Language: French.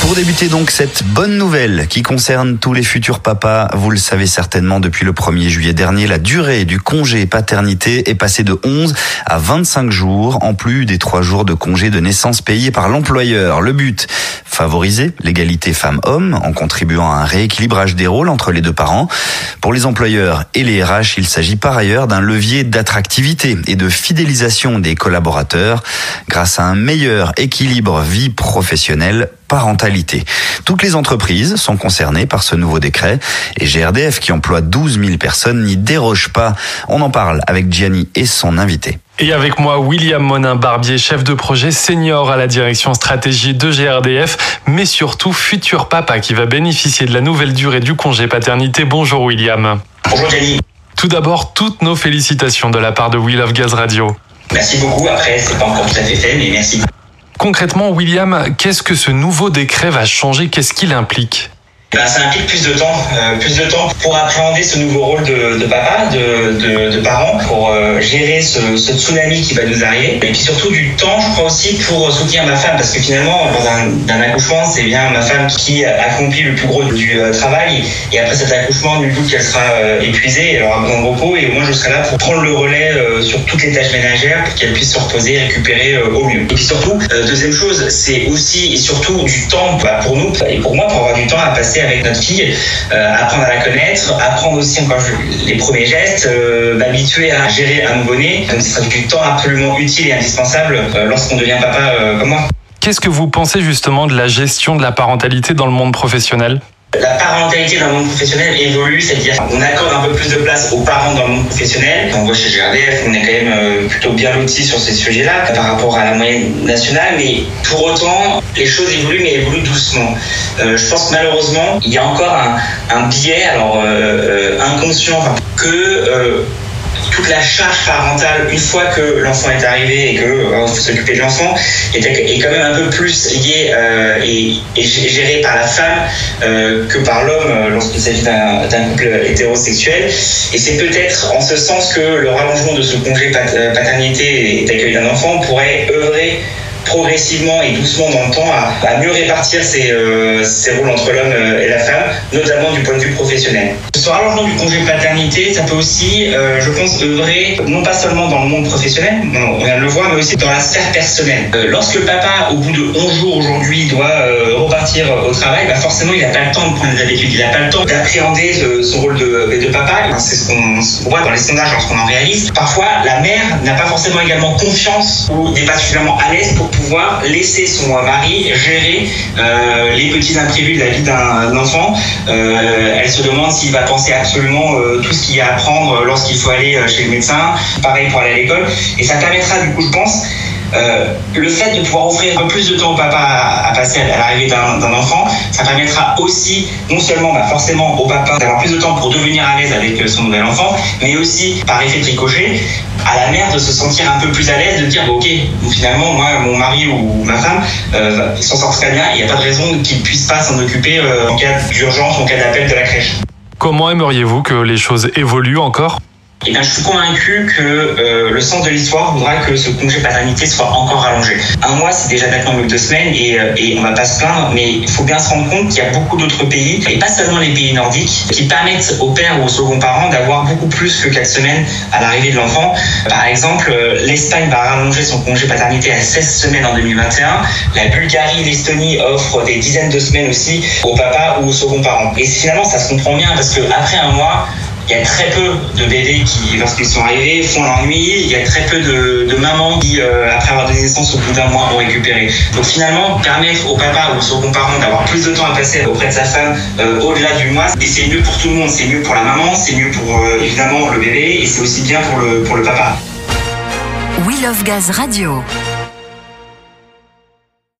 Pour débuter donc cette bonne nouvelle qui concerne tous les futurs papas, vous le savez certainement depuis le 1er juillet dernier, la durée du congé paternité est passée de 11 à 25 jours, en plus des 3 jours de congé de naissance payés par l'employeur. Le but, favoriser l'égalité femmes-hommes en contribuant à un rééquilibrage des rôles entre les deux parents. Pour les employeurs et les RH, il s'agit par ailleurs d'un levier d'attractivité et de fidélisation des collaborateurs grâce à un meilleur équilibre vie professionnelle parentalité. Toutes les entreprises sont concernées par ce nouveau décret et GRDF qui emploie 12 000 personnes n'y déroge pas. On en parle avec Gianni et son invité. Et avec moi, William Monin-Barbier, chef de projet senior à la direction stratégie de GRDF, mais surtout futur papa qui va bénéficier de la nouvelle durée du congé paternité. Bonjour William. Bonjour Gianni. Tout d'abord, toutes nos félicitations de la part de Will of Gaz Radio. Merci beaucoup. Après, c'est pas encore tout à fait fait, mais merci. Concrètement, William, qu'est-ce que ce nouveau décret va changer? Qu'est-ce qu'il implique? Ben, ça implique plus de temps, euh, plus de temps pour appréhender ce nouveau rôle de, de papa, de, de, de, parent, pour euh, gérer ce, ce, tsunami qui va nous arriver. Et puis surtout du temps, je crois aussi, pour soutenir ma femme, parce que finalement, dans un, accouchement, c'est bien ma femme qui accomplit le plus gros du euh, travail. Et après cet accouchement, du coup, qu'elle sera épuisée, elle aura besoin de repos, et moi, je serai là pour prendre le relais sur toutes les tâches ménagères, pour qu'elle puisse se reposer, récupérer au mieux. Et puis surtout, deuxième chose, c'est aussi et surtout du temps bah, pour nous et pour moi, pour avoir du temps à passer avec notre fille, euh, apprendre à la connaître, apprendre aussi encore les premiers gestes, euh, m'habituer à gérer un nouveau-né. Donc, ce sera du temps absolument utile et indispensable euh, lorsqu'on devient papa comme moi. Qu'est-ce que vous pensez justement de la gestion de la parentalité dans le monde professionnel? La parentalité dans le monde professionnel évolue, c'est-à-dire qu'on accorde un peu plus de place aux parents dans le monde professionnel. On voit chez GRDF, on est quand même euh, plutôt bien lotis sur ces sujets-là par rapport à la moyenne nationale, mais pour autant, les choses évoluent, mais évoluent doucement. Euh, je pense malheureusement, il y a encore un, biais, alors euh inconscient, que toute la charge parentale, une fois que l'enfant est arrivé et que euh, faut s'occuper de l'enfant, est, quand même un peu plus liée euh, et, et, gérée par la femme euh, que par l'homme euh, lorsqu'il s'agit d'un couple hétérosexuel. Et c'est peut-être en ce sens que le rallongement de ce congé paternité et d'accueil d'un enfant pourrait œuvrer progressivement et doucement dans le temps à, mieux répartir ces, euh, ces rôles entre l'homme et la femme, notamment du point de vue professionnel. Ce rallongement du congé paternité, ça peut aussi, euh, je pense, œuvrer non pas seulement dans le monde professionnel, on vient de le voir, mais aussi dans la sphère personnelle. Euh, lorsque le papa, au bout de 11 jours aujourd'hui, doit euh, repartir au travail, bah forcément, il n'a pas le temps de prendre des habitudes, il n'a pas le temps d'appréhender son rôle de, de papa. C'est ce qu'on voit dans les sondages lorsqu'on en réalise. Parfois, la mère n'a pas forcément également confiance ou n'est pas suffisamment à l'aise pour pouvoir laisser son mari gérer euh, les petits imprévus de la vie d'un enfant. Euh, elle se demande s'il va penser absolument euh, tout ce qu'il y a à apprendre lorsqu'il faut aller chez le médecin. Pareil pour aller à l'école. Et ça permettra du coup, je pense, euh, le fait de pouvoir offrir un peu plus de temps au papa à, passer à l'arrivée d'un enfant, ça permettra aussi, non seulement bah, forcément au papa d'avoir plus de temps pour devenir à l'aise avec son nouvel enfant, mais aussi par effet tricochet, à la mère de se sentir un peu plus à l'aise, de dire bon, ok, finalement moi mon mari ou ma femme euh, s'en sort très bien, il n'y a pas de raison qu'il ne puisse pas s'en occuper euh, en cas d'urgence, en cas d'appel de la crèche. Comment aimeriez-vous que les choses évoluent encore? Eh bien, je suis convaincu que euh, le sens de l'histoire voudra que ce congé paternité soit encore rallongé. Un mois, c'est déjà maintenant que deux semaines et, euh, et on va pas se plaindre, mais il faut bien se rendre compte qu'il y a beaucoup d'autres pays, et pas seulement les pays nordiques, qui permettent au père ou au second parent d'avoir beaucoup plus que quatre semaines à l'arrivée de l'enfant. Par exemple, euh, l'Espagne va rallonger son congé paternité à 16 semaines en 2021. La Bulgarie, l'Estonie offrent des dizaines de semaines aussi au papa ou au second parent. Et finalement, ça se comprend bien parce que après un mois, il y a très peu de bébés qui, lorsqu'ils sont arrivés, font l'ennui. Il y a très peu de, mamans qui, euh, après avoir donné naissance au bout d'un mois, ont récupéré. Donc finalement, permettre au papa ou au second parent d'avoir plus de temps à passer auprès de sa femme euh, au-delà du mois, c'est mieux pour tout le monde. C'est mieux pour la maman, c'est mieux pour euh, évidemment le bébé, et c'est aussi bien pour le, pour le papa. We Love Gaz Radio.